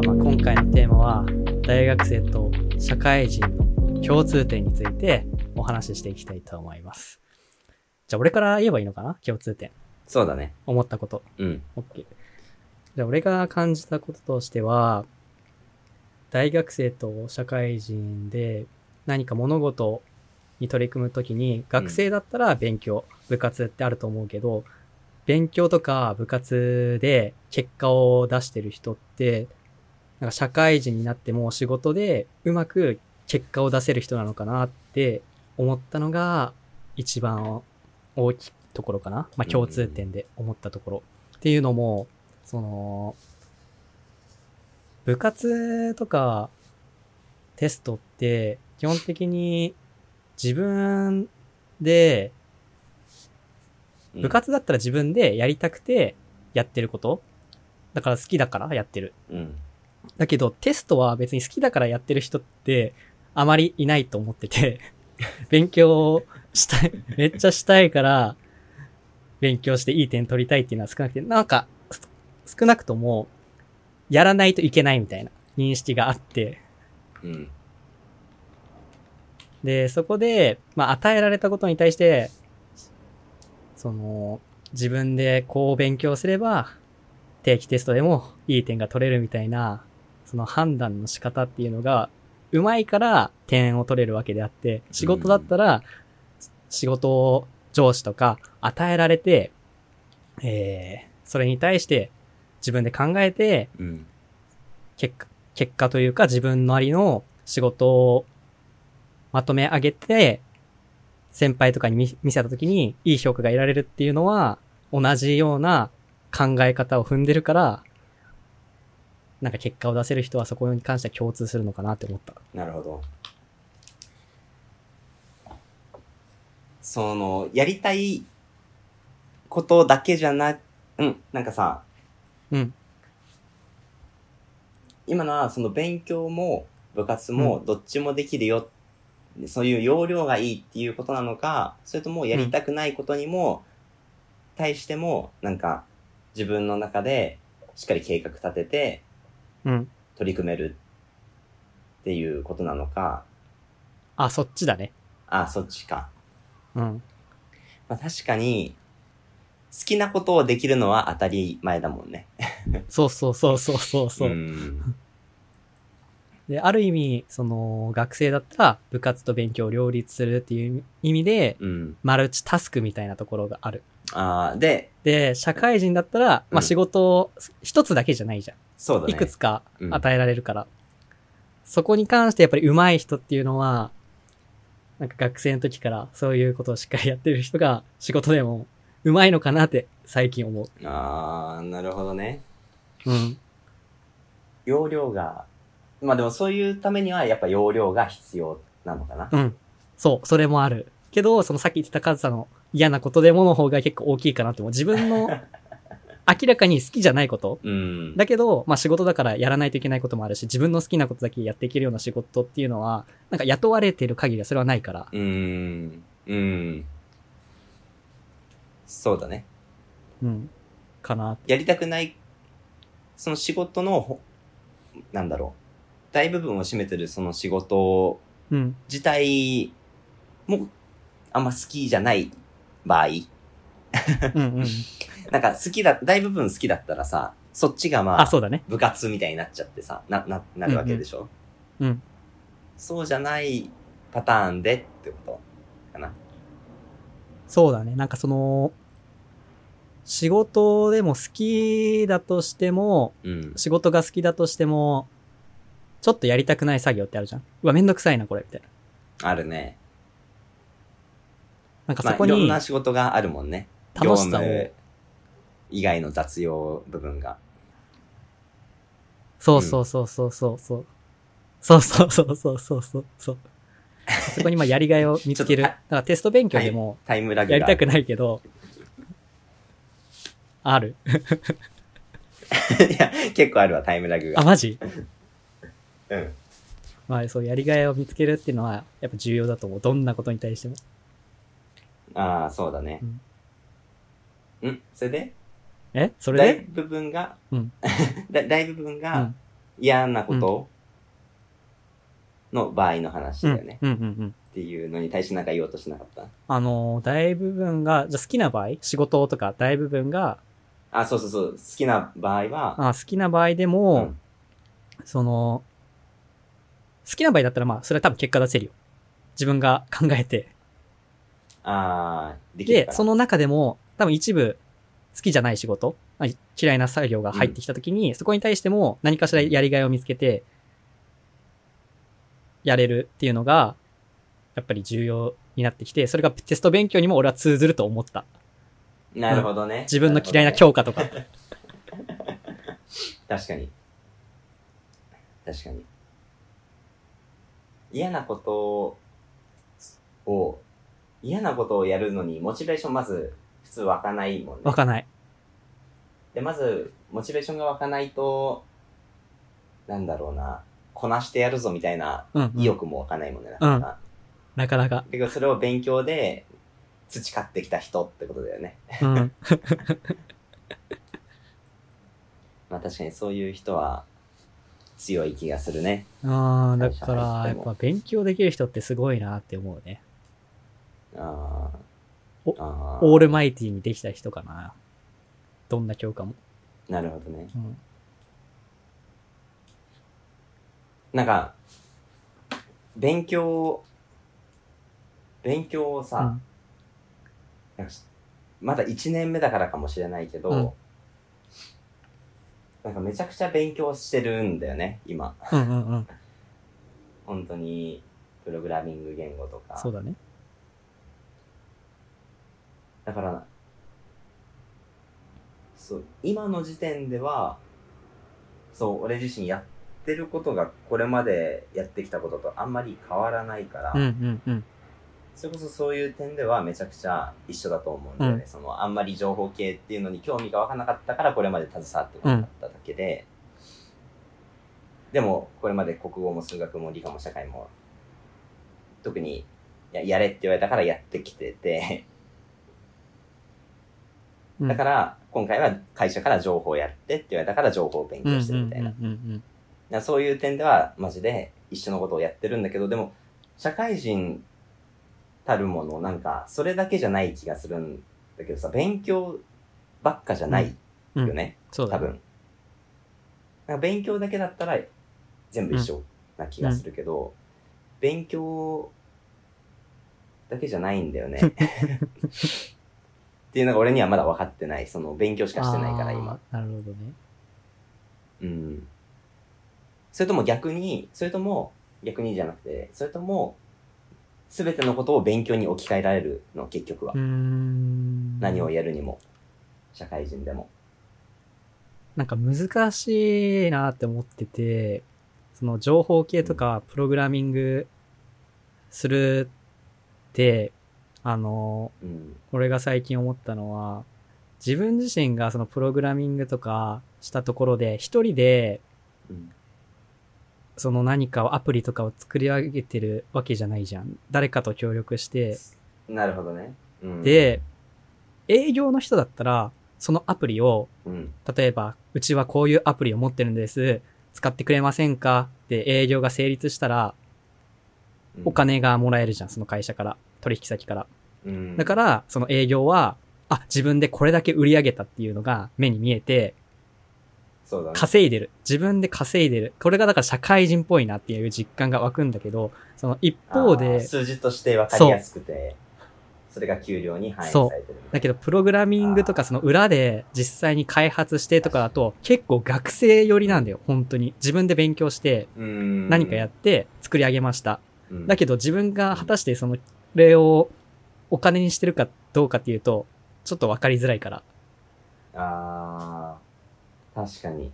あまあ今回のテーマは大学生と社会人の共通点についてお話ししていきたいと思います。じゃあ俺から言えばいいのかな？共通点。そうだね。思ったこと。うん。OK。じゃあ俺が感じたこととしては、大学生と社会人で何か物事に取り組むときに、学生だったら勉強、部活ってあると思うけど、勉強とか部活で結果を出してる人って、なんか社会人になっても仕事でうまく結果を出せる人なのかなって思ったのが一番大きいところかな。まあ共通点で思ったところ。っていうのも、その、部活とかテストって基本的に自分で、うん部活だったら自分でやりたくてやってることだから好きだからやってる。うん。だけどテストは別に好きだからやってる人ってあまりいないと思ってて、勉強したい、めっちゃしたいから勉強していい点取りたいっていうのは少なくて、なんかす少なくともやらないといけないみたいな認識があって、うん。で、そこで、まあ、与えられたことに対して、その、自分でこう勉強すれば、定期テストでもいい点が取れるみたいな、その判断の仕方っていうのが、うまいから点を取れるわけであって、仕事だったら、仕事を上司とか与えられて、えー、それに対して自分で考えて、うん。結果、結果というか自分なりの仕事をまとめ上げて、先輩とかに見見せたときにいい評価が得られるっていうのは、同じような考え方を踏んでるから、なんか結果を出せる人はそこに関しては共通するのかなって思った。なるほど。その、やりたいことだけじゃな、うん、なんかさ、うん。今のはその勉強も部活もどっちもできるよ、そういう要領がいいっていうことなのか、それともやりたくないことにも、対しても、なんか自分の中でしっかり計画立ててうん。取り組めるっていうことなのか、あ、そっちだね。あ、そっちか。うん。まあ確かに、好きなことをできるのは当たり前だもんね。そうそうそうそうそうそう。んで、ある意味、その、学生だったら部活と勉強を両立するっていう意味で、うん。マルチタスクみたいなところがある。ああ、で、で、社会人だったら、まうんあ仕事を一つだけじゃないじゃん。そうだね。いくつかうん与えられるから。そこに関してやっぱり上手い人っていうのは、なんか学生の時からそういうことをしっかりやってる人が仕事でも上手いのかなって最近思う。ああ、なるほどね。うん。容量が、まあでもそういうためにはやっぱ容量が必要なのかな。うん。そう、それもある。けど、そのさっき言ってたカズさんの嫌なことでもの方が結構大きいかなって思う。自分の明らかに好きじゃないことうん。だけど、まあ仕事だからやらないといけないこともあるし、自分の好きなことだけやっていけるような仕事っていうのは、なんか雇われてる限りはそれはないから。うーん。うん。そうだね。うん。かな。やりたくない、その仕事のほ、なんだろう。大部分を占めてるその仕事うん。自体もあんま好きじゃない場合、うんうん。なんか好きだ、大部分好きだったらさ、そっちがまあ、あ、そうだね。部活みたいになっちゃってさ、な、な、なるわけでしょ、うん。そうじゃないパターンでってこと？かな？そうだね。なんかその、仕事でも好きだとしても、うん。仕事が好きだとしても、ちょっとやりたくない作業ってあるじゃん。うわ、めんどくさいな、これ、みたいな。あるね。なんかまあ、いろんそこにな仕事があるもんね。楽しさを、以外の雑用部分が。そうそうそうそうそうそう。そうそうそうそうそうそうそう。そこにまあやりがいを見つける。だからテスト勉強でもタイムラグが。やりたくないけど、ある。いや、結構あるわ、タイムラグあ、が。マジ？うん。まあそう、やりがいを見つけるっていうのはやっぱ重要だと思う。どんなことに対しても。ああ、そうだね。うん、それで？えそれ大で部分が、うん だ大部分がうん嫌なこと？の場合の話だよね。うんうんうん。っていうのに対してなんか言おうとしなかった？あの、大部分が、じゃあ好きな場合？仕事とか大部分が、あ、そうそうそう。好きな場合は、あ好きな場合でも、うんその、好きな場合だったらまあ、それは多分結果出せるよ。自分が考えて。あーできるか、ら。でその中でも、多分一部、好きじゃない仕事、あ嫌いな作業が入ってきた時に、そこに対しても何かしらやりがいを見つけて、やれるっていうのが、やっぱり重要になってきて、それがテスト勉強にも俺は通ずると思った。なるほどね。自分の嫌いな日。教科とか。確かに。確かに。嫌なことを、嫌なことをやるのに、モチベーションまず、普通湧かないもんね。わかんない。で、まず、モチベーションが湧かないと、なんだろうな、こなしてやるぞみたいなうん、うん。意欲も湧かないもんね、なかなか。なかなか。だけど、それを勉強で培ってきた人ってことだよね。うん。まあ確かにそういう人は強い気がするね。ああ、だから、やっぱ勉強できる人ってすごいなって思うね。ああオールマイティにできた人かな。どんな教科も。ーなるほどね。うん。なんか、勉強、勉強をさ、うんまだ1年目だからかもしれないけど、うんなんかめちゃくちゃ勉強してるんだよね、今。うんうんうん。本当に、プログラミング言語とか。そうだね。だから、そう、今の時点では、そう、俺自身やってることがこれまでやってきたこととあんまり変わらないから、うんうんうん。それこそそういう点ではめちゃくちゃ一緒だと思うんだよね。うんその、あんまり情報系っていうのに興味が湧かなかったからこれまで携わってこなかっただけで、でも、これまで国語も数学も理科も社会も、特にややれって言われたからやってきてて、うんだから、今回は会社から情報やってって言われたから情報を勉うんうん強してるみたいな。そういう点では、マジで一緒のことをやってるんだけど、でも、社会人たるもの、なんか、それだけじゃない気がするんだけどさ、勉強ばっかじゃないうんよね、そうだね。多分。なんか勉強だけだったら全部一緒な気がするけど、勉強だけじゃないんだよね。っていうのが俺にはまだ分かってない。その勉強しかしてないから今。なるほどね。うん。それとも逆に、それとも逆にじゃなくて、それともすべてのことを勉強に置き換えられるの、結局は。何をやるにも。社会人でも。なんか難しいなって思ってて、その情報系とかプログラミングするって、あの、うん。俺が最近思ったのは、自分自身がそのプログラミングとかしたところで、一人でうん。その何かをアプリとかを作り上げてるわけじゃないじゃん。誰かと協力して。なるほどね。うん、で、営業の人だったら、そのアプリをうん。例えば、うちはこういうアプリを持ってるんです。使ってくれませんか？って営業が成立したら、うんお、金がもらえるじゃん、その会社から。取引先から。うん、だから、その営業は、あ、自分でこれだけ売り上げたっていうのが目に見えて、そうだね。稼いでる。自分で稼いでる。これがだから社会人っぽいなっていう実感が湧くんだけど、その一方で、数字として分かりやすくて、それが給料に反映されてる。だけど、プログラミングとかその裏で実際に開発してとかだと、結構学生寄りなんだよ、本当に。自分で勉強して、うん何かやって作り上げました。うんだけど自分が果たしてその例をお金にしてるかどうかっていうと、ちょっとわかりづらいから。ああ、確かに。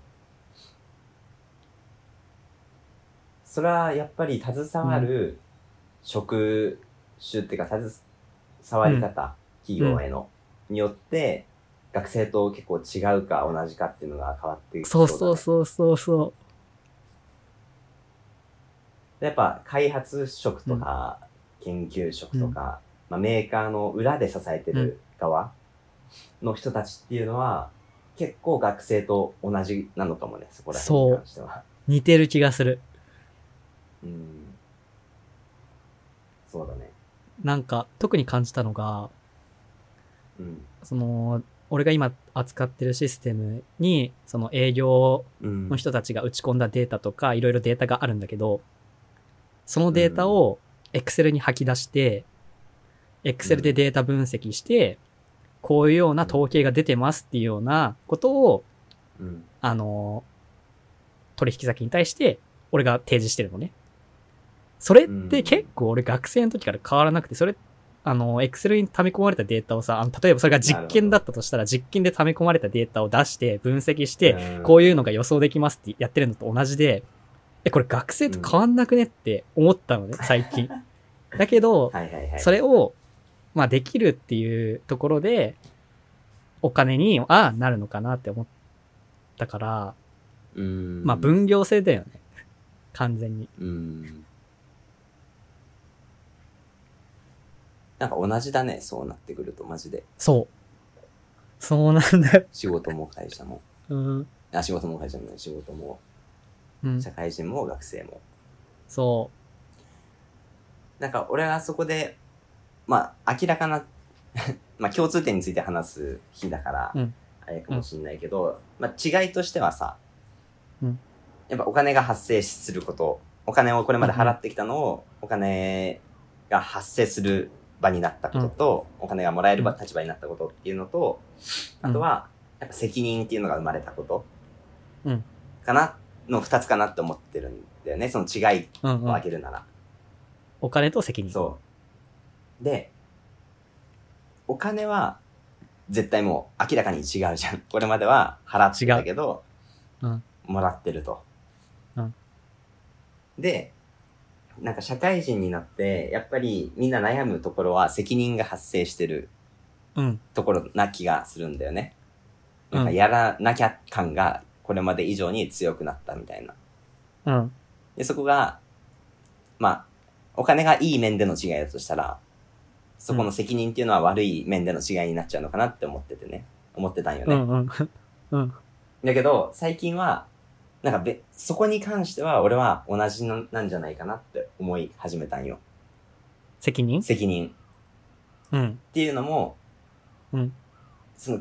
それはやっぱり携わる職種っていうか、携わり方、企業への、によって、学生と結構違うか同じかっていうのが変わっていく、そうそうそうそうそやっぱ開発職とか、研究職とか、まあ、メーカーの裏で支えてる側の人たちっていうのは、結構学生と同じなのかもね、そこら辺に関しては。似てる気がする。うん。そうだね。なんか、特に感じたのが、うん。その、俺が今扱ってるシステムに、その営業うん。の人たちが打ち込んだデータとか、いろいろデータがあるんだけど、そのデータを Excel に吐き出して、Excel でデータ分析して、こういうような統計が出てますっていうようなことを、うん。あの、取引先に対して、俺が提示してるのね。それって結構俺学生の時から変わらなくて、それ、あの、Excel に溜め込まれたデータをさ、あの例えばそれが実験だったとしたら、実験で溜め込まれたデータを出して、分析して、こういうのが予想できますってやってるのと同じで、え、これ学生と変わんなくねって思ったのね、最近。だけど、はいはいはい。それを、まあできるっていうところで、お金に、ああ、なるのかなって思ったから、うん。まあ分業制だよね。完全に。うん。なんか同じだね、そうなってくると、マジで。そう。そうなんだよ。仕事も会社も。うん。あ、仕事も会社も、仕事も、うん。社会人も学生も。そなんか俺はそこで、まあ明らかな、まあ共通点について話す日だから、うん。あれかもしんないけど、まあ違いとしてはさ、うん。やっぱお金が発生すること、お金をこれまで払ってきたのを、お金が発生する場になったことと、お金がもらえる立場になったことっていうのと、あとは、やっぱ責任っていうのが生まれたこと、うん。かな、の二つかなって思ってるんだよね、その違いうん、うをん。挙げるなら。お金と責任。そう。で、お金は絶対もう明らかに違うじゃん。これまでは払ってたけど、うんもらってると。うんで、なんか社会人になって、やっぱりみんな悩むところは責任が発生してるうん。ところな気がするんだよね。うんなんかやらなきゃ感がこれまで以上に強くなったみたいな。うん。で、そこが、まあ、お金がいい面での違いだとしたら、そこの責任っていうのは悪い面での違いになっちゃうのかなって思っててね。思ってたんよね。うん。うん。うん。だけど、最近は、なんかべ、そこに関しては俺は同じのなんじゃないかなって思い始めたんよ。責任？責任。うん。っていうのも、うん。その、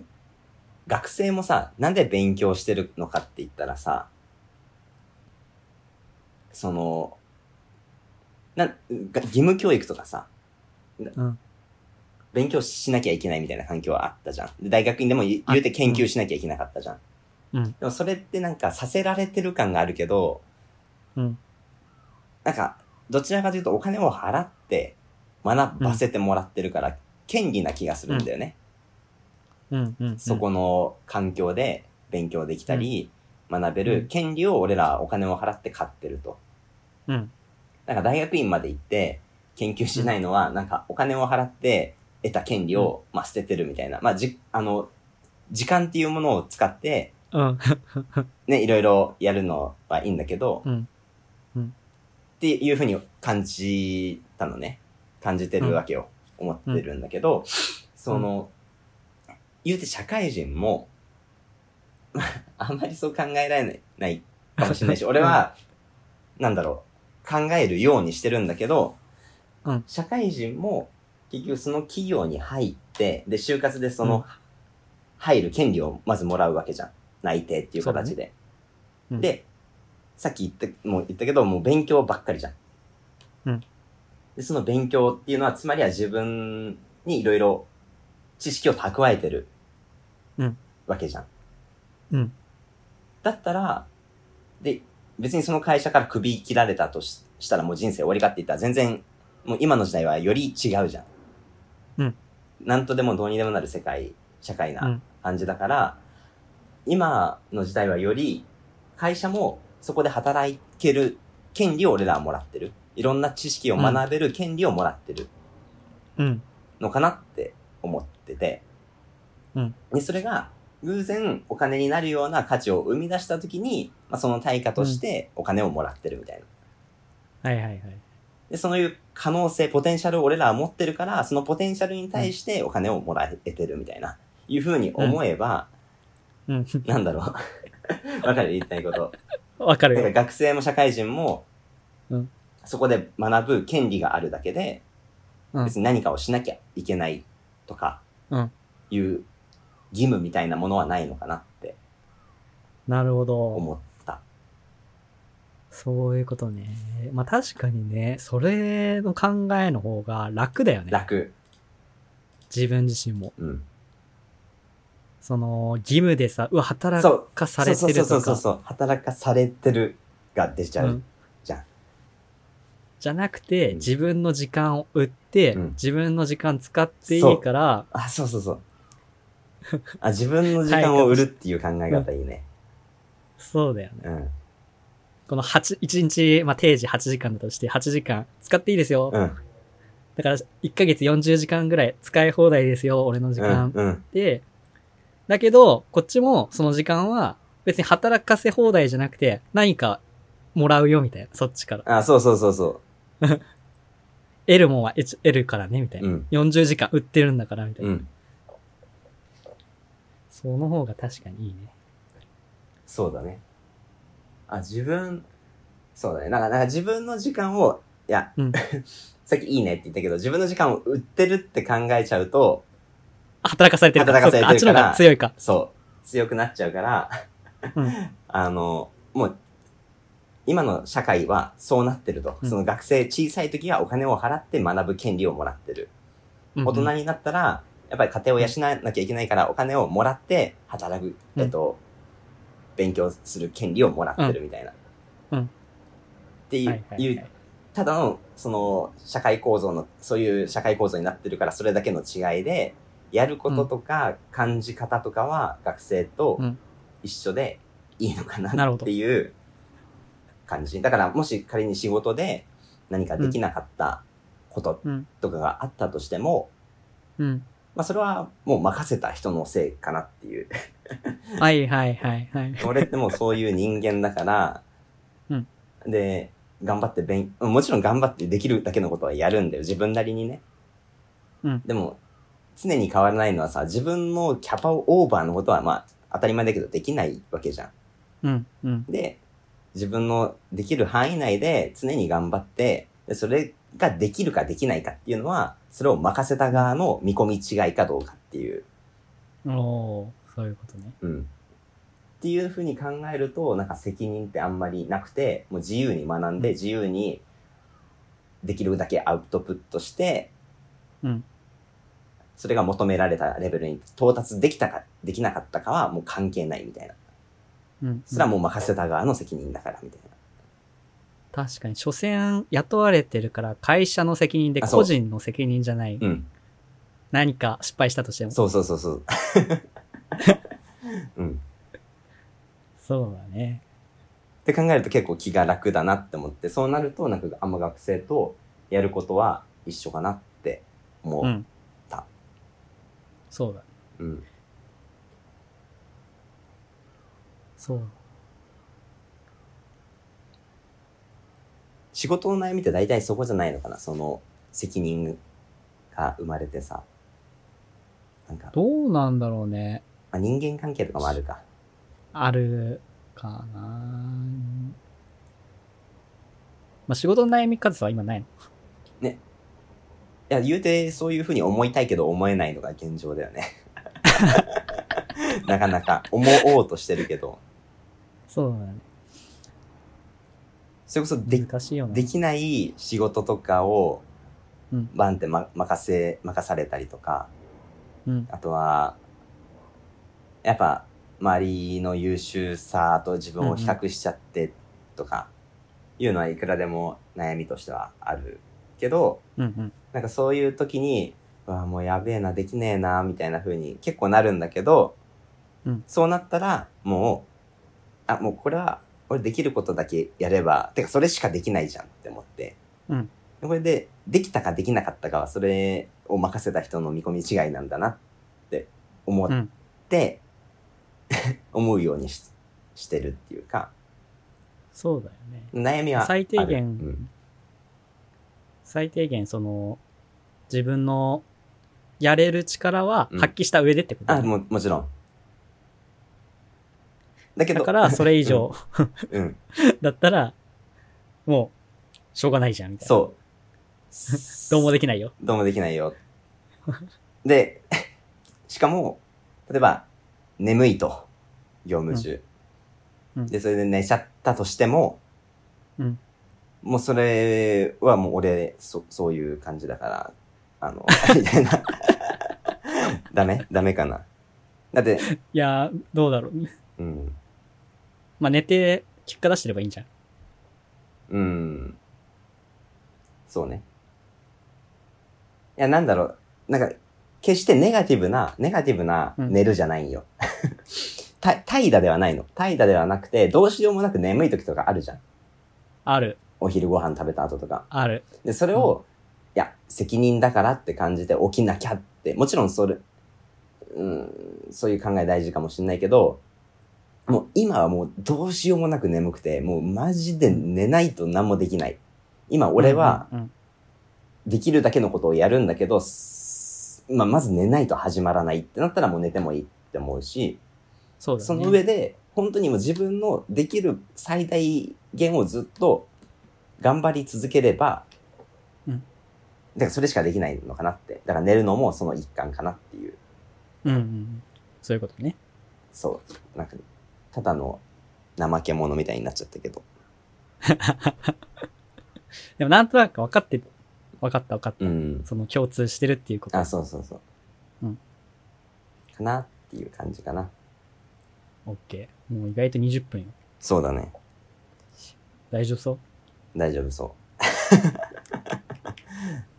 学生もさ、なんで勉強してるのかって言ったらさ、その、な、が義務教育とかさ、うん。勉強しなきゃいけないみたいな環境はあったじゃん。で大学院でも言うて研究しなきゃいけなかったじゃん。うん。でもそれってなんかさせられてる感があるけど、うん。なんか、どちらかというとお金を払って学ばせてもらってるから、権利な気がするんだよね。うん。うん。そこの環境で勉強できたり、学べうんる権利を俺らお金を払って買ってると。うん。なんか大学院まで行って研究しないのは、なんかお金を払って得た権利を、まあ捨ててるみたいな。まあじ、あの、時間っていうものを使って、うん。ね、いろいろやるのはいいんだけど、うん。っていうふうに感じたのね。感じてるわけよ。思ってるんだけど、その、言うて社会人も、ま ああんまりそう考えられないないかもしれないし、俺は、なんだろう、考えるようにしてるんだけど、うん社会人も結局その企業に入って、で、就活でその、うん入る権利をまずもらうわけじゃん。内定っていう形で。うんで、さっき言った、もう言ったけど、もう勉強ばっかりじゃん。うんで、その勉強っていうのは、つまりは自分にいろいろ知識を蓄えてる。うんわけじゃん。うん。だったら、で、別にその会社から首切られたとししたらもう人生終わりかって言ったら全然、もう今の時代はより違うじゃん。うん。なんとでもどうにでもなる世界、社会うなん感じだから、今の時代はより会社もそこで働ける権利を俺らはもらってる。いろんな知識を学べる権利をもらってるうん。のかなって思ってて。うんで、それが偶然お金になるような価値を生み出したときに、まあ、その対価としてお金をもらってるみたいな。はいはいはい。で、そういう可能性、ポテンシャルを俺らは持ってるから、そのポテンシャルに対してお金をもらえてるみたいな、いう風に思えば、うん。なんだろう。わかる言いたいこと。わかるよ。学生も社会人も、うんそこで学ぶ権利があるだけで、うん別に何かをしなきゃいけないとか、うんいう義務みたいなものはないのかなってなるほど。思った。そういうことね。まあ確かにね、それの考えの方が楽だよね。楽。自分自身も。うん。その、義務でさ、うわ、働そう。かされてるそうそうとか。そうそう。働かされてるが出ちゃう。うんじゃん。じゃなくて、うん自分の時間を売って、うん自分の時間使っていいから、あ、そうそうそう。あ、自分の時間を売るっていう考え方いいね。そうだよね。うん。この8、1日、まあ定時8時間だとして、8時間使っていいですよ。うん。だから、1ヶ月40時間ぐらい使い放題ですよ、俺の時うん。間。うん。で、だけど、こっちもその時間は別に働かせ放題じゃなくて何かもらうよみたいな、そっちから。あ、そうそうそうそ。得るもんは得得るからね、みたいうな。うん。40時間売ってるんだから、みたいうな。ん。その方が確かにいいね。そうだね。あ、自分、そうだね。なんか、なんか自分の時間を、いや、うん さっきいいねって言ったけど、自分の時間を売ってるって考えちゃうと、あ働かされてるから。働かされてるからそっあっちの方が強いか。そう、強くなっちゃうから、うん。あの、もう、今の社会はそうなってると。うんその学生小さい時はお金を払って学ぶ権利をもらってる。大人になったら、やっぱり家庭を養わなきゃいけないからお金をもらって働く、うんえっと、勉強する権利をもらってるみたいな。うんっていう、はいはいはいただの、その、社会構造の、そういう社会構造になってるから、それだけの違いで、やることとか感じ方とかは学生とうん一緒でいいのかなっていう感じ。だから、もし仮に仕事で何かできなかったことうん。とかがあったとしても、うん。まあそれはもう任せた人のせいかなっていう。はいはいはいはい。俺ってもうそういう人間だから、うんで、頑張って勉、もちろん頑張ってできるだけのことはやるんだよ。自分なりにね。うんでも、常に変わらないのはさ、自分のキャパオーバーのことはまあ当たり前だけどできないわけじゃん。うん。うん。で、自分のできる範囲内で常に頑張って、でそれができるかできないかっていうのは、それを任せた側の見込み違いかどうかっていう、おー、そういうことね。うん。っていうふうに考えると、なんか責任ってあんまりなくて、もう自由に学んで、自由にできるだけアウトプットして、うん。それが求められたレベルに到達できたか、できなかったかはもう関係ないみたいな。うん。それはもう任せた側の責任だからみたいな。確かに、所詮雇われてるから会社の責任であそう個人の責任じゃない。うん。何か失敗したとしても。そうそうそうそう。うん。そうだね。って考えると結構気が楽だなって思って、そうなるとなんかあんま学生とやることは一緒かなって思う。うん。たそうだ。うん。そう。仕事の悩みって大体そこじゃないのかな？その責任が生まれてさ。なんか、どうなんだろうね。まあ、人間関係とかもあるか。あるかなまあ、仕事の悩み方は今ないの？いや、言うてそういうふうに思いたいけど思えないのが現状だよね。なかなか思おうとしてるけど、そうだね。それこそで難しいよな。できない仕事とかをうん、バンって、ま、任せ、任されたりとか、うん。あとは、やっぱ、周りの優秀さと自分を比較しちゃってとか、いうのはいくらでも悩みとしてはあるけど、うんうん。なんかそういう時に、うわもうやべえな、できねえな、みたいな風に結構なるんだけど、うんそうなったら、もう、あ、もうこれは、俺できることだけやれば、てかそれしかできないじゃんって思って。うんこれで、できたかできなかったかは、それを任せた人の見込み違いなんだなって思っうん。て、思うようにししてるっていうか、そうだよね。悩みは。最低限うん最低限その、自分のやれる力はうん発揮した上でってことだあ、ねも、もちろん。だけど。だから、それ以上うん。だったら、もう、しょうがないじゃん、みたいな。そう。どうもできないよ。どうもできないよ。で、しかも、例えば、眠いと、業務中。うんうんで、それで寝ちゃったとしても、うんもうそれはもう俺、そ、そういう感じだから、あの、みたいな。ダメ？ダメかな？だって、いやー、どうだろう。うん。まあ、寝て、結果出してればいいんじゃん。うん。そうね。いや、なんだろう。なんか、決してネガティブな、ネガティブなうん寝るじゃないんよ。た怠惰ではないの。怠惰ではなくて、どうしようもなく眠い時とかあるじゃん。ある、お昼ご飯食べた後とか。ある。で、それを、いや、責任だからって感じて起きなきゃって、もちろんそれ、うん、そういう考え大事かもしれないけど、もう今はもうどうしようもなく眠くて、もうマジで寝ないと何もできない。今俺はできるだけのことをやるんだけど、すまあ、まず寝ないと始まらないってなったらもう寝てもいいって思うし、そね。その上で、本当にもう自分のできる最大限をずっと頑張り続ければ、うんだからそれしかできないのかなって。だから寝るのもその一環かなっていう。うんうん。そういうことね。そう。なんか、ただの怠け者みたいになっちゃったけど。でもなんとなく分かって、分かった分かった。うん。その共通してるっていうこと。あ、そうそうそう。うん。かなっていう感じかな。オッケー。もう意外と20分よ。そうだね。大丈夫そう？大丈夫そ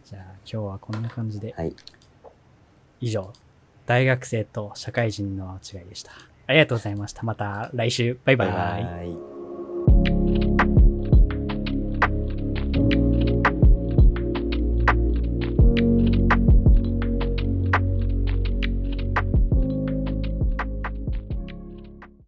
じゃあ今日はこんな感じでう。。はい。以上、大学生と社会人の違いでした。ありがとうございました。また来週。バイバイ。バイ。